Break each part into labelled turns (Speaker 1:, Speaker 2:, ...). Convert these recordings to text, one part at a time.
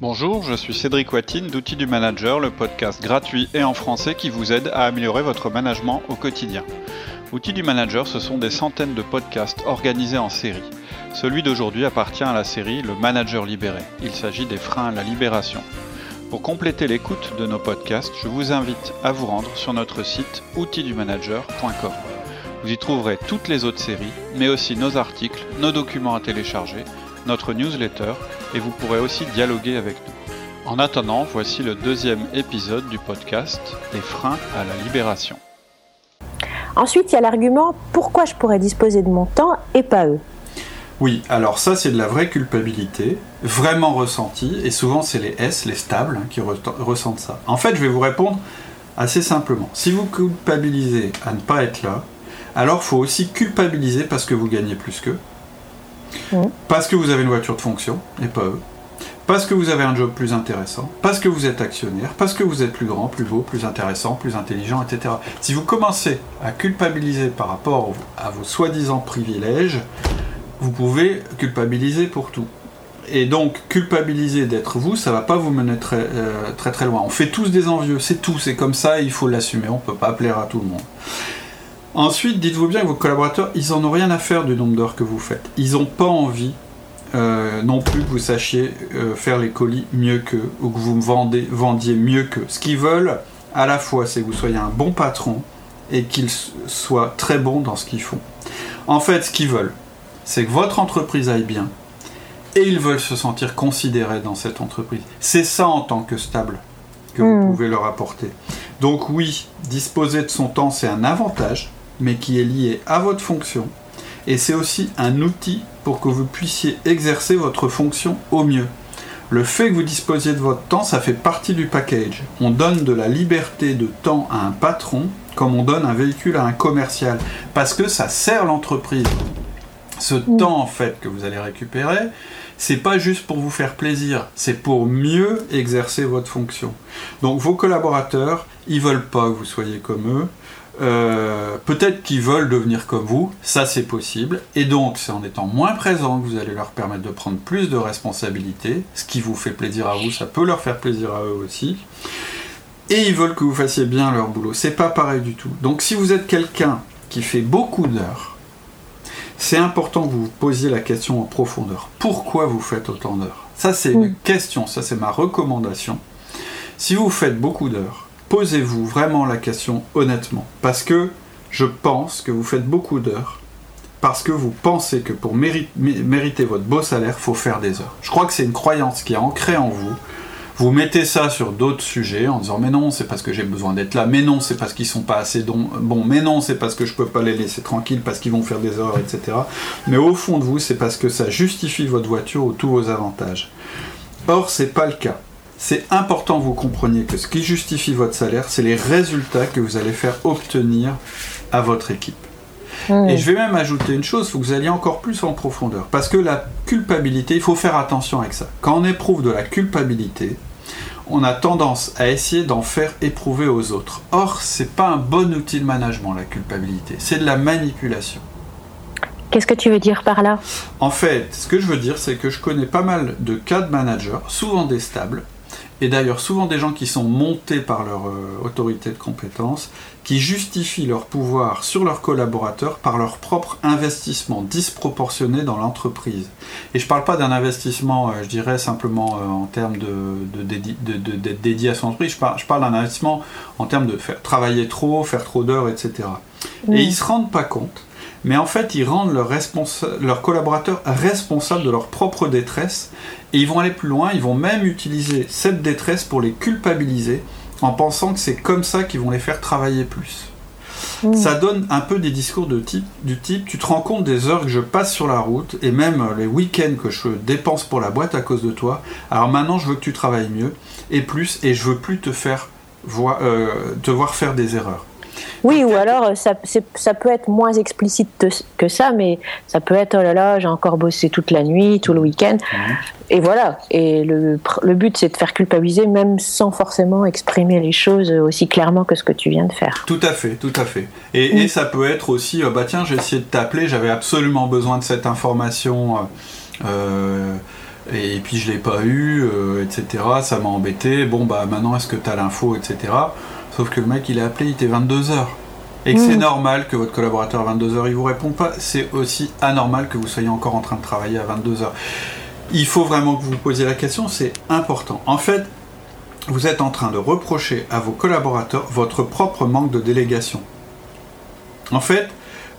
Speaker 1: Bonjour, je suis Cédric Watine d'Outils du Manager, le podcast gratuit et en français qui vous aide à améliorer votre management au quotidien. Outils du Manager, ce sont des centaines de podcasts organisés en série. Celui d'aujourd'hui appartient à la série Le Manager libéré. Il s'agit des freins à la libération. Pour compléter l'écoute de nos podcasts, je vous invite à vous rendre sur notre site outildumanager.com. Vous y trouverez toutes les autres séries, mais aussi nos articles, nos documents à télécharger, notre newsletter, et vous pourrez aussi dialoguer avec nous. En attendant, voici le deuxième épisode du podcast des freins à la libération.
Speaker 2: Ensuite, il y a l'argument pourquoi je pourrais disposer de mon temps et pas eux?
Speaker 3: Oui, alors ça c'est de la vraie culpabilité, vraiment ressentie, et souvent c'est les S, les stables, hein, qui ressentent ça. En fait, je vais vous répondre assez simplement. Si vous culpabilisez à ne pas être là, alors faut aussi culpabiliser parce que vous gagnez plus qu'eux, mmh. parce que vous avez une voiture de fonction, et pas eux, parce que vous avez un job plus intéressant, parce que vous êtes actionnaire, parce que vous êtes plus grand, plus beau, plus intéressant, plus intelligent, etc. Si vous commencez à culpabiliser par rapport à vos soi-disant privilèges, vous pouvez culpabiliser pour tout. Et donc, culpabiliser d'être vous, ça va pas vous mener très, euh, très très loin. On fait tous des envieux, c'est tout, c'est comme ça, il faut l'assumer, on peut pas plaire à tout le monde. Ensuite, dites-vous bien que vos collaborateurs, ils en ont rien à faire du nombre d'heures que vous faites. Ils n'ont pas envie euh, non plus que vous sachiez euh, faire les colis mieux qu'eux ou que vous me vendez, vendiez mieux qu'eux. Ce qu'ils veulent, à la fois, c'est que vous soyez un bon patron et qu'ils soient très bons dans ce qu'ils font. En fait, ce qu'ils veulent, c'est que votre entreprise aille bien et ils veulent se sentir considérés dans cette entreprise. C'est ça en tant que stable que vous hmm. pouvez leur apporter. Donc oui, disposer de son temps, c'est un avantage, mais qui est lié à votre fonction. Et c'est aussi un outil pour que vous puissiez exercer votre fonction au mieux. Le fait que vous disposiez de votre temps, ça fait partie du package. On donne de la liberté de temps à un patron comme on donne un véhicule à un commercial. Parce que ça sert l'entreprise ce temps en fait que vous allez récupérer, c'est pas juste pour vous faire plaisir, c'est pour mieux exercer votre fonction. Donc vos collaborateurs, ils veulent pas que vous soyez comme eux. Euh, peut-être qu'ils veulent devenir comme vous, ça c'est possible, et donc c'est en étant moins présent que vous allez leur permettre de prendre plus de responsabilités, ce qui vous fait plaisir à vous, ça peut leur faire plaisir à eux aussi, et ils veulent que vous fassiez bien leur boulot, c'est pas pareil du tout. Donc si vous êtes quelqu'un qui fait beaucoup d'heures, c'est important que vous vous posiez la question en profondeur. Pourquoi vous faites autant d'heures? Ça, c'est une question, ça, c'est ma recommandation. Si vous faites beaucoup d'heures, posez-vous vraiment la question honnêtement. Parce que je pense que vous faites beaucoup d'heures parce que vous pensez que pour mériter votre beau salaire, il faut faire des heures. Je crois que c'est une croyance qui est ancrée en vous vous mettez ça sur d'autres sujets en disant mais non, c'est parce que j'ai besoin d'être là, mais non, c'est parce qu'ils sont pas assez bons, mais non, c'est parce que je peux pas les laisser tranquilles parce qu'ils vont faire des erreurs, etc. Mais au fond de vous, c'est parce que ça justifie votre voiture ou tous vos avantages. Or, c'est pas le cas. C'est important que vous compreniez que ce qui justifie votre salaire, c'est les résultats que vous allez faire obtenir à votre équipe. Et je vais même ajouter une chose, il faut que vous alliez encore plus en profondeur. Parce que la culpabilité, il faut faire attention avec ça. Quand on éprouve de la culpabilité, on a tendance à essayer d'en faire éprouver aux autres. Or, c'est pas un bon outil de management, la culpabilité. C'est de la manipulation.
Speaker 2: Qu'est-ce que tu veux dire par là?
Speaker 3: En fait, ce que je veux dire, c'est que je connais pas mal de cas de managers, souvent des stables, et d'ailleurs souvent des gens qui sont montés par leur euh, autorité de compétence, qui justifient leur pouvoir sur leurs collaborateurs par leur propre investissement disproportionné dans l'entreprise. Et je ne parle pas d'un investissement, euh, je dirais simplement euh, en termes de, d'être dédié à son entreprise, je parle, je parle d'un investissement en termes de faire travailler trop, faire trop d'heures, etc. Et ils ne se rendent pas compte mais en fait ils rendent leurs, collaborateurs responsables de leur propre détresse et ils vont aller plus loin, ils vont même utiliser cette détresse pour les culpabiliser en pensant que c'est comme ça qu'ils vont les faire travailler plus. Mmh. Ça donne un peu des discours de type, du type tu te rends compte des heures que je passe sur la route et même les week-ends que je dépense pour la boîte à cause de toi. Alors maintenant je veux que tu travailles mieux et plus et je veux plus te faire euh, te voir faire des erreurs.
Speaker 2: Oui, ou alors euh, ça, ça, peut être moins explicite que ça, mais ça peut être oh là là, j'ai encore bossé toute la nuit, tout le week-end. Mhm. Et voilà. Et le, le but, c'est de faire culpabiliser, même sans forcément exprimer les choses aussi clairement que ce que tu viens de faire.
Speaker 3: Tout à fait, tout à fait. Et, et ça peut être aussi, euh, bah tiens, j'ai essayé de t'appeler, j'avais absolument besoin de cette information. Euh, et puis je l'ai pas eu, euh, etc. Ça m'a embêté. Bon, bah maintenant, est-ce que tu as l'info, etc. Sauf que le mec, il a appelé, il était 22h. Et que c'est
Speaker 2: Mm.
Speaker 3: normal que votre collaborateur à 22h, il vous répond pas. C'est aussi anormal que vous soyez encore en train de travailler à 22h. Il faut vraiment que vous vous posiez la question, c'est important. En fait, vous êtes en train de reprocher à vos collaborateurs votre propre manque de délégation. En fait,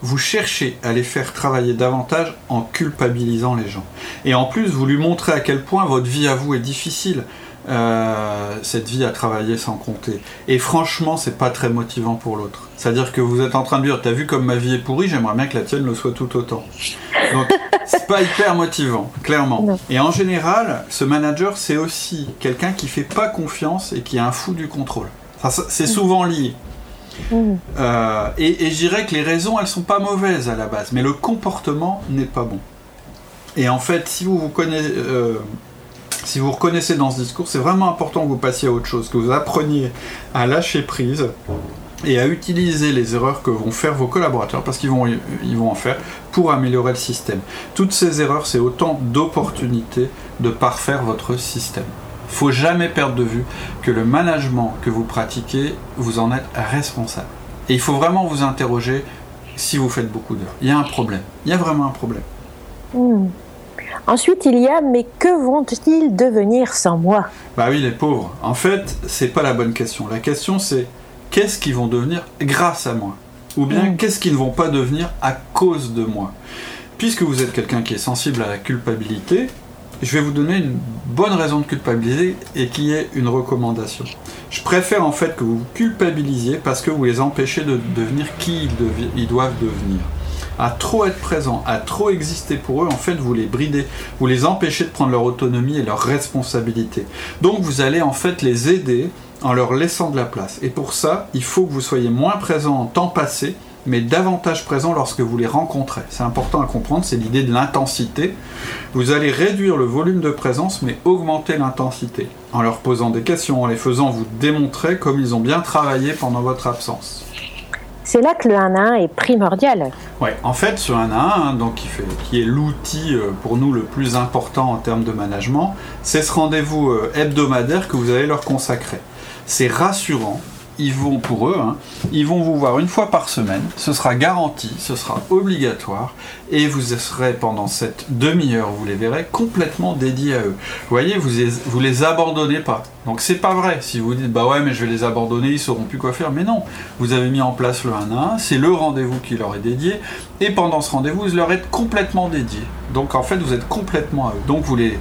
Speaker 3: vous cherchez à les faire travailler davantage en culpabilisant les gens. Et en plus, vous lui montrez à quel point votre vie à vous est difficile. Euh, cette vie à travailler sans compter. Et franchement, c'est pas très motivant pour l'autre. C'est-à-dire que vous êtes en train de dire, t'as vu comme ma vie est pourrie, j'aimerais bien que la tienne le soit tout autant. Donc, c'est pas hyper motivant, clairement.
Speaker 2: Non.
Speaker 3: Et en général, ce manager, c'est aussi quelqu'un qui fait pas confiance et qui est un fou du contrôle. Enfin, c'est souvent lié.
Speaker 2: Mm.
Speaker 3: Euh, et, et je dirais que les raisons, elles sont pas mauvaises à la base, mais le comportement n'est pas bon. Et en fait, si vous vous connaissez, euh, si vous reconnaissez dans ce discours, c'est vraiment important que vous passiez à autre chose, que vous appreniez à lâcher prise et à utiliser les erreurs que vont faire vos collaborateurs, parce qu'ils vont, ils vont en faire, pour améliorer le système. Toutes ces erreurs, c'est autant d'opportunités de parfaire votre système. Faut jamais perdre de vue que le management que vous pratiquez, vous en êtes responsable. Et il faut vraiment vous interroger si vous faites beaucoup d'heures. Il y a un problème. Il y a vraiment un problème.
Speaker 2: Mm. Ensuite, il y a mais que vont-ils devenir sans moi?
Speaker 3: Bah oui, les pauvres. En fait, c'est pas la bonne question. La question, c'est qu'est-ce qu'ils vont devenir grâce à moi? Ou bien
Speaker 2: Mm.
Speaker 3: qu'est-ce qu'ils ne vont pas devenir à cause de moi? Puisque vous êtes quelqu'un qui est sensible à la culpabilité, je vais vous donner une bonne raison de culpabiliser et qui est une recommandation. Je préfère en fait que vous vous culpabilisiez parce que vous les empêchez de devenir qui ils, devi- ils doivent devenir. À trop être présent, à trop exister pour eux, en fait, vous les bridez, vous les empêchez de prendre leur autonomie et leur responsabilité. Donc vous allez en fait les aider en leur laissant de la place. Et pour ça, il faut que vous soyez moins présent en temps passé, mais davantage présent lorsque vous les rencontrez. C'est important à comprendre, c'est l'idée de l'intensité. Vous allez réduire le volume de présence, mais augmenter l'intensité. En leur posant des questions, en les faisant vous démontrer comme ils ont bien travaillé pendant votre absence.
Speaker 2: C'est là que le 1 à 1 est primordial.
Speaker 3: Ouais, en fait, ce 1 à 1, hein, donc, qui, fait, qui est l'outil euh, pour nous le plus important en termes de management, c'est ce rendez-vous euh, hebdomadaire que vous allez leur consacrer. C'est rassurant. Ils vont pour eux, hein, ils vont vous voir une fois par semaine. Ce sera garanti, ce sera obligatoire, et vous serez pendant cette demi-heure, vous les verrez complètement dédiés à eux. Vous voyez, vous les, vous les abandonnez pas. Donc c'est pas vrai. Si vous dites bah ouais, mais je vais les abandonner, ils sauront plus quoi faire. Mais non, vous avez mis en place le 1 à 1, c'est le rendez-vous qui leur est dédié, et pendant ce rendez-vous, vous leur êtes complètement dédié. Donc en fait, vous êtes complètement à eux. Donc vous les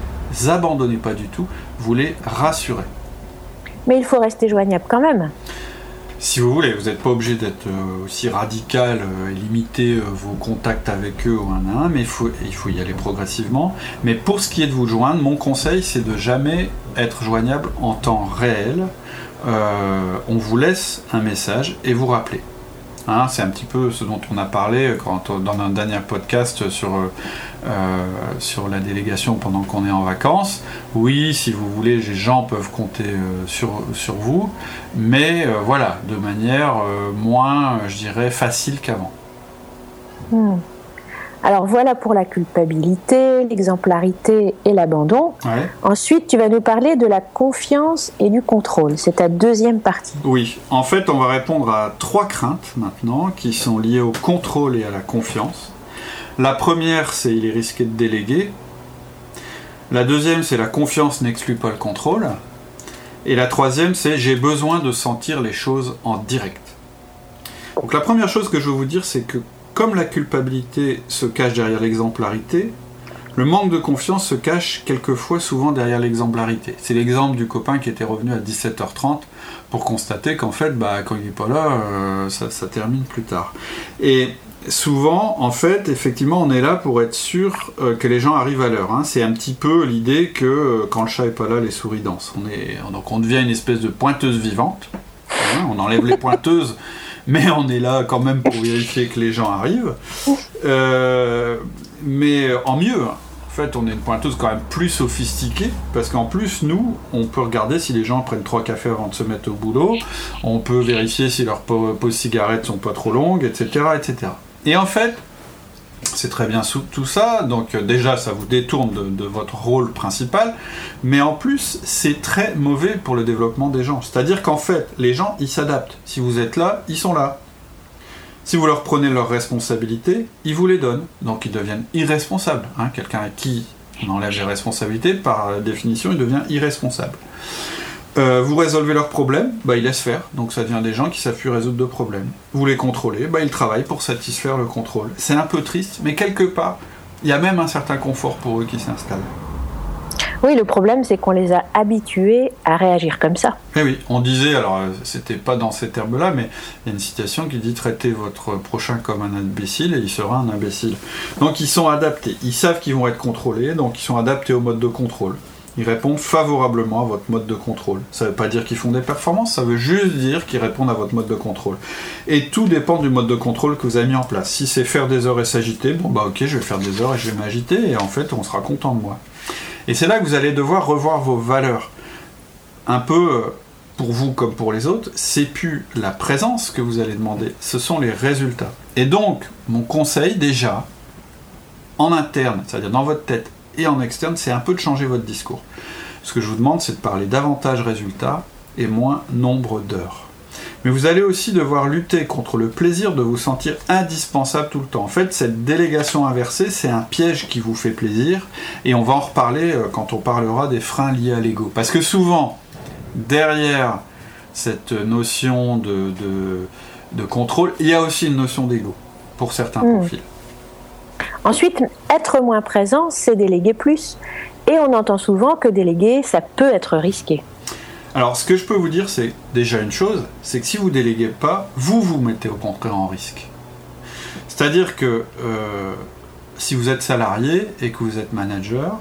Speaker 3: abandonnez pas du tout, vous les rassurez.
Speaker 2: Mais il faut rester joignable quand même.
Speaker 3: Si vous voulez, vous n'êtes pas obligé d'être euh, aussi radical euh, et limiter euh, vos contacts avec eux 1 à 1, mais il faut, il faut y aller progressivement. Mais pour ce qui est de vous joindre, mon conseil, c'est de jamais être joignable en temps réel. On vous laisse un message et vous rappelez. Hein, c'est un petit peu ce dont on a parlé quand, dans un dernier podcast sur, euh, euh, sur la délégation pendant qu'on est en vacances. Oui, si vous voulez, les gens peuvent compter euh, sur, sur vous, mais voilà, de manière moins, je dirais, facile qu'avant.
Speaker 2: Hmm. Alors voilà pour la culpabilité, l'exemplarité et l'abandon.
Speaker 3: Ouais.
Speaker 2: Ensuite, tu vas nous parler de la confiance et du contrôle. C'est ta deuxième partie.
Speaker 3: Oui, en fait, on va répondre à trois craintes maintenant qui sont liées au contrôle et à la confiance. La première, c'est il est risqué de déléguer. La deuxième, c'est la confiance n'exclut pas le contrôle. Et la troisième, c'est j'ai besoin de sentir les choses en direct. Donc la première chose que je veux vous dire, c'est que comme la culpabilité se cache derrière l'exemplarité, le manque de confiance se cache quelquefois souvent derrière l'exemplarité. C'est l'exemple du copain qui était revenu à 17h30 pour constater qu'en fait, bah, quand il n'est pas là, euh, ça, termine plus tard. Et souvent, en fait, effectivement, on est là pour être sûr euh, que les gens arrivent à l'heure. hein. C'est un petit peu l'idée que euh, quand le chat est pas là, les souris dansent. On est, donc on devient une espèce de pointeuse vivante. hein. on enlève les pointeuses, mais on est là quand même pour vérifier que les gens arrivent. Euh, mais en mieux. En fait, on est une pointeuse quand même plus sophistiquée, parce qu'en plus, nous, on peut regarder si les gens prennent trois cafés avant de se mettre au boulot, on peut vérifier si leurs pa- pauses cigarettes sont pas trop longues, etc., etc. Et en fait, c'est très bien tout ça, donc euh, déjà ça vous détourne de, votre rôle principal, mais en plus c'est très mauvais pour le développement des gens. C'est-à-dire qu'en fait, les gens ils s'adaptent. Si vous êtes là, ils sont là. Si vous leur prenez leurs responsabilités, ils vous les donnent. Donc ils deviennent irresponsables. Hein. Quelqu'un à qui on enlève les responsabilités, par définition, il devient irresponsable. Euh, vous résolvez leurs problèmes, bah, ils laissent faire, donc ça devient des gens qui savent plus résoudre de problèmes. Vous les contrôlez, bah, ils travaillent pour satisfaire le contrôle. C'est un peu triste, mais quelque part, il y a même un certain confort pour eux qui s'installe.
Speaker 2: Oui, le problème, c'est qu'on les a habitués à réagir comme ça.
Speaker 3: Eh oui, on disait, alors euh, c'était pas dans ces termes-là, mais il y a une citation qui dit traitez votre prochain comme un imbécile et il sera un imbécile. Donc ils sont adaptés, ils savent qu'ils vont être contrôlés, donc ils sont adaptés au mode de contrôle. Ils répondent favorablement à votre mode de contrôle. Ça ne veut pas dire qu'ils font des performances, ça veut juste dire qu'ils répondent à votre mode de contrôle. Et tout dépend du mode de contrôle que vous avez mis en place. Si c'est faire des heures et s'agiter, bon bah ok, je vais faire des heures et je vais m'agiter, et en fait on sera content de moi. Et c'est là que vous allez devoir revoir vos valeurs. Un peu euh, pour vous comme pour les autres, c'est plus la présence que vous allez demander, ce sont les résultats. Et donc, mon conseil déjà, en interne, c'est-à-dire dans votre tête et en externe, c'est un peu de changer votre discours. Ce que je vous demande, c'est de parler davantage résultats et moins nombre d'heures. Mais vous allez aussi devoir lutter contre le plaisir de vous sentir indispensable tout le temps. En fait, cette délégation inversée, c'est un piège qui vous fait plaisir, et on va en reparler euh, quand on parlera des freins liés à l'ego. Parce que souvent, derrière cette notion de, de, contrôle, il y a aussi une notion d'ego pour certains mmh. profils.
Speaker 2: Ensuite, être moins présent, c'est déléguer plus. Et on entend souvent que déléguer, ça peut être risqué.
Speaker 3: Alors, ce que je peux vous dire, c'est déjà une chose, c'est que si vous déléguez pas, vous vous mettez au contraire en risque. C'est-à-dire que euh, si vous êtes salarié et que vous êtes manager,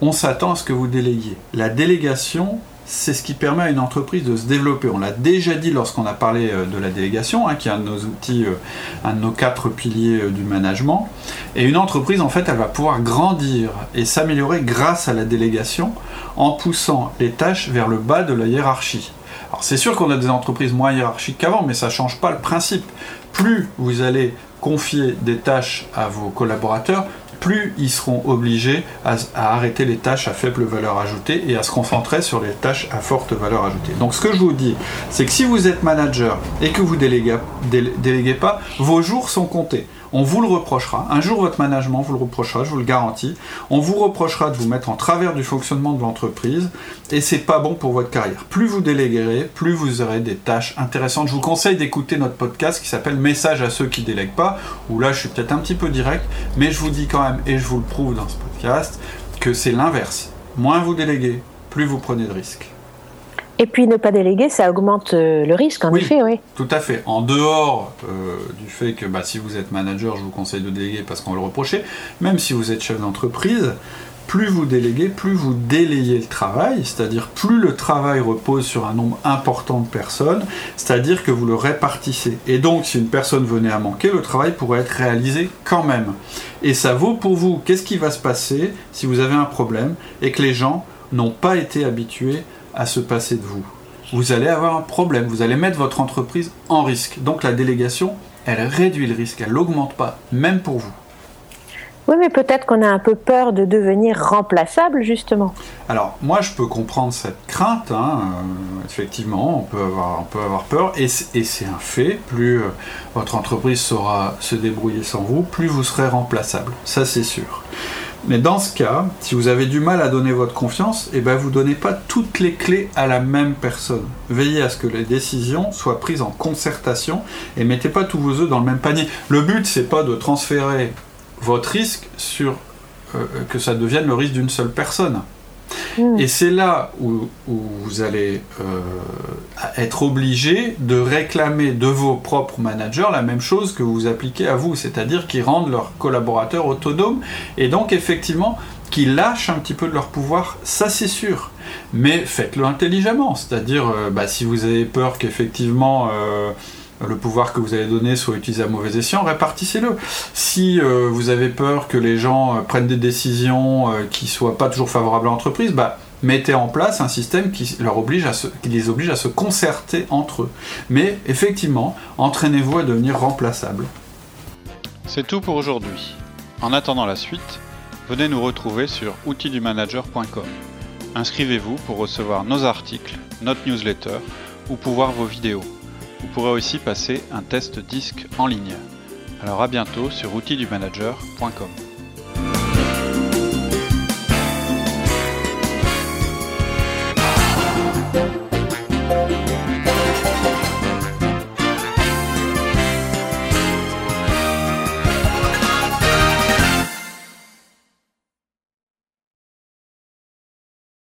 Speaker 3: on s'attend à ce que vous déléguiez. La délégation, c'est ce qui permet à une entreprise de se développer. On l'a déjà dit lorsqu'on a parlé euh, de la délégation, hein, qui est un de nos outils, euh, un de nos quatre piliers euh, du management. Et une entreprise, en fait, elle va pouvoir grandir et s'améliorer grâce à la délégation en poussant les tâches vers le bas de la hiérarchie. Alors c'est sûr qu'on a des entreprises moins hiérarchiques qu'avant, mais ça ne change pas le principe. Plus vous allez confier des tâches à vos collaborateurs, plus ils seront obligés à, arrêter les tâches à faible valeur ajoutée et à se concentrer sur les tâches à forte valeur ajoutée. Donc ce que je vous dis, c'est que si vous êtes manager et que vous déléguez, déléguez pas, vos jours sont comptés. On vous le reprochera. Un jour, votre management vous le reprochera, je vous le garantis. On vous reprochera de vous mettre en travers du fonctionnement de l'entreprise et c'est pas bon pour votre carrière. Plus vous déléguerez, plus vous aurez des tâches intéressantes. Je vous conseille d'écouter notre podcast qui s'appelle Message à ceux qui délèguent pas, où là je suis peut-être un petit peu direct, mais je vous dis quand et je vous le prouve dans ce podcast, que c'est l'inverse. Moins vous déléguez, plus vous prenez de risques.
Speaker 2: Et puis ne pas déléguer, ça augmente euh, le risque, en effet, oui.
Speaker 3: Tout à fait. En dehors euh, du fait que bah, si vous êtes manager, je vous conseille de déléguer parce qu'on va le reprocher, même si vous êtes chef d'entreprise, plus vous déléguez, plus vous délayez le travail, c'est-à-dire plus le travail repose sur un nombre important de personnes, c'est-à-dire que vous le répartissez. Et donc, si une personne venait à manquer, le travail pourrait être réalisé quand même. Et ça vaut pour vous. Qu'est-ce qui va se passer si vous avez un problème et que les gens n'ont pas été habitués à se passer de vous? Vous allez avoir un problème, vous allez mettre votre entreprise en risque. Donc la délégation, elle réduit le risque, elle l'augmente pas, même pour vous.
Speaker 2: Oui, mais peut-être qu'on a un peu peur de devenir remplaçable, justement.
Speaker 3: Alors, moi, je peux comprendre cette crainte. Hein, euh, effectivement, on peut avoir, peur. Et c'est un fait. Plus euh, votre entreprise saura se débrouiller sans vous, plus vous serez remplaçable. Ça, c'est sûr. Mais dans ce cas, si vous avez du mal à donner votre confiance, eh ben vous ne donnez pas toutes les clés à la même personne. Veillez à ce que les décisions soient prises en concertation et mettez pas tous vos œufs dans le même panier. Le but, c'est pas de transférer votre risque sur euh, que ça devienne le risque d'une seule personne. Mm. Et c'est là où, vous allez euh, être obligé de réclamer de vos propres managers la même chose que vous appliquez à vous, c'est-à-dire qu'ils rendent leurs collaborateurs autonomes et donc effectivement qu'ils lâchent un petit peu de leur pouvoir, ça c'est sûr. Mais faites-le intelligemment, c'est-à-dire euh, bah, si vous avez peur qu'effectivement euh, le pouvoir que vous avez donné soit utilisé à mauvais escient, répartissez-le. Si euh, vous avez peur que les gens euh, prennent des décisions euh, qui ne soient pas toujours favorables à l'entreprise, bah, mettez en place un système qui, leur oblige les oblige à se concerter entre eux. Mais effectivement, entraînez-vous à devenir remplaçable.
Speaker 1: C'est tout pour aujourd'hui.
Speaker 3: En attendant la suite, venez nous retrouver sur outildumanager.com. Inscrivez-vous pour recevoir nos articles, notre newsletter ou pour voir vos vidéos. Vous pourrez aussi passer un test disque en ligne. Alors à bientôt sur outildumanager.com.